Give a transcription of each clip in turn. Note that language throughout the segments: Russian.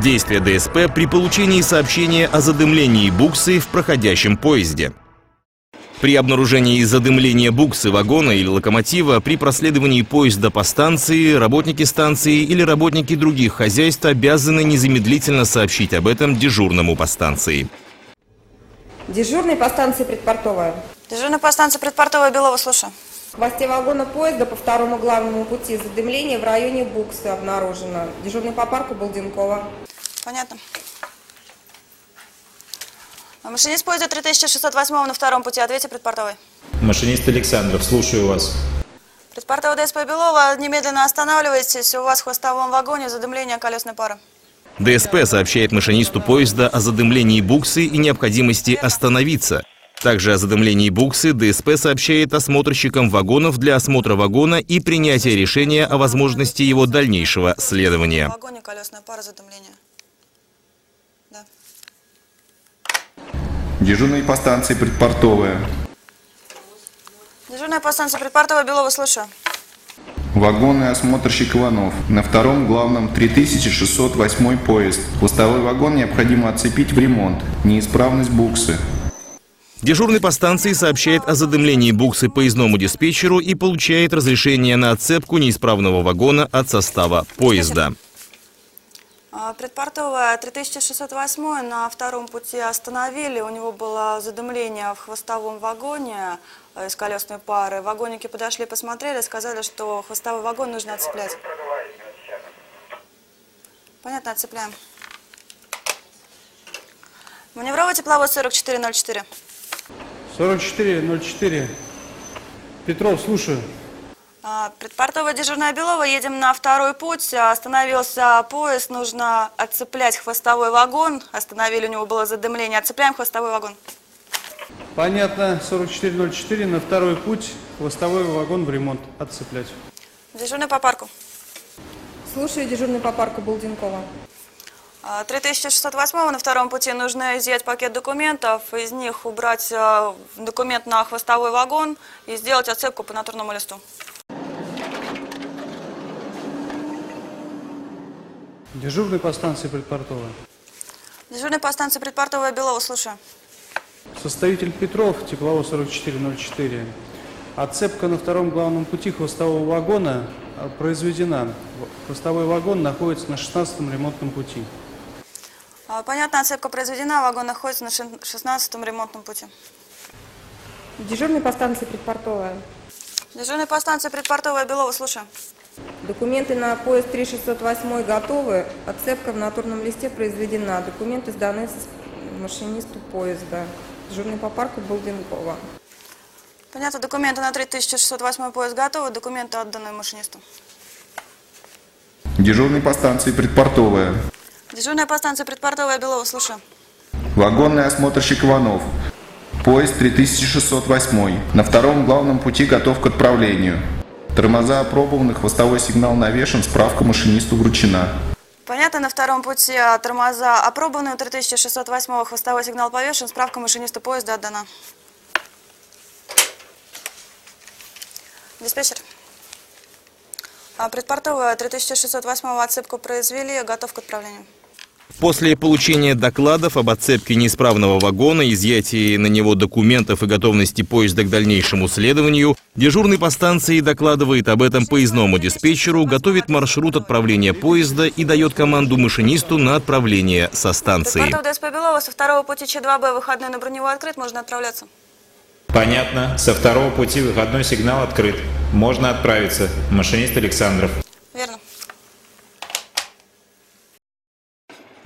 Действия ДСП при получении сообщения о задымлении буксы в проходящем поезде. При обнаружении задымления буксы вагона или локомотива при проследовании поезда по станции, работники станции или работники других хозяйств обязаны незамедлительно сообщить об этом дежурному по станции. Дежурный по станции предпортовая. Дежурный по станции предпортовая Белова, слушаю. В хвосте вагона поезда по второму главному пути задымление в районе Буксы обнаружено. Дежурный по парку Балденкова. Понятно. А Машинист поезда 3608 на втором пути. Ответьте предпортовой. Машинист Александров, слушаю вас. Предпортовая ДСП Белова, немедленно останавливайтесь. У вас в хвостовом вагоне задымление колесной пары. ДСП сообщает машинисту поезда о задымлении буксы и необходимости остановиться. Также о задымлении буксы ДСП сообщает осмотрщикам вагонов для осмотра вагона и принятия решения о возможности его дальнейшего В следования. вагоне колесная пара задымления. Да. Дежурный по станции предпортовая. Дежурная по станции предпортовая Белова, слушаю. Вагонный осмотрщик Иванов. На втором главном 3608 поезд. Хвостовой вагон необходимо отцепить в ремонт. Неисправность буксы. Дежурный по станции сообщает о задымлении буксы поездному диспетчеру и получает разрешение на отцепку неисправного вагона от состава поезда. А, Предпортовая 3608 на втором пути остановили. У него было задымление в хвостовом вагоне э, из колесной пары. Вагонники подошли, посмотрели, сказали, что хвостовой вагон нужно отцеплять. Понятно, отцепляем. Маневровый тепловод 4404. 4404. Петров, слушаю. А, Предпортовая дежурная Белова, едем на второй путь, остановился поезд, нужно отцеплять хвостовой вагон, остановили, у него было задымление, отцепляем хвостовой вагон. Понятно, 4404, на второй путь, хвостовой вагон в ремонт, отцеплять. Дежурный по парку. Слушаю, дежурный по парку Булденкова. А, 3628 на втором пути нужно изъять пакет документов, из них убрать э, документ на хвостовой вагон и сделать отцепку по натурному листу. Дежурный по станции предпортовая. Дежурный по станции предпортовая Белова, слушаю. Составитель Петров, тепловоз 4404. Отцепка на втором главном пути хвостового вагона э, произведена. Хвостовой вагон находится на 16-м ремонтном пути. А, Понятно, отцепка произведена, вагон находится на 16-м ремонтном пути. Дежурный по станции предпортовая. Дежурный по станции предпортовая Белова, слушаю. Документы на поезд 3608 готовы. Отцепка в натурном листе произведена. Документы сданы машинисту поезда. Дежурный по парку Балденкова. Понятно, документы на 3608 поезд готовы, документы отданы машинисту. Дежурный по станции предпортовая. Дежурная по станции предпортовая Белова, слушаю. Вагонный осмотрщик Иванов. Поезд 3608. На втором главном пути готов к отправлению. Тормоза опробованы, хвостовой сигнал навешен, справка машинисту вручена. Понятно, на втором пути а, тормоза опробованы, у 3608 хвостовой сигнал повешен, справка машиниста поезда отдана. Диспетчер. А, Предпортовая 3608 отцепку произвели, готов к отправлению. После получения докладов об отцепке неисправного вагона, изъятии на него документов и готовности поезда к дальнейшему следованию, дежурный по станции докладывает об этом поездному диспетчеру, готовит маршрут отправления поезда и дает команду машинисту на отправление со станции. Предпортовая ДСП Белова со второго пути Ч2Б выходной на броневой открыт, можно отправляться. Понятно. Со второго пути выходной сигнал открыт. Можно отправиться. Машинист Александров.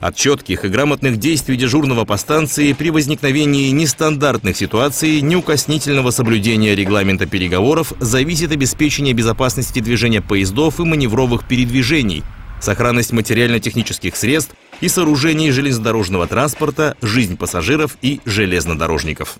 От четких и грамотных действий дежурного по станции при возникновении нестандартных ситуаций, неукоснительного соблюдения регламента переговоров зависит обеспечение безопасности движения поездов и маневровых передвижений, сохранность материально-технических средств и сооружений железнодорожного транспорта, жизнь пассажиров и железнодорожников.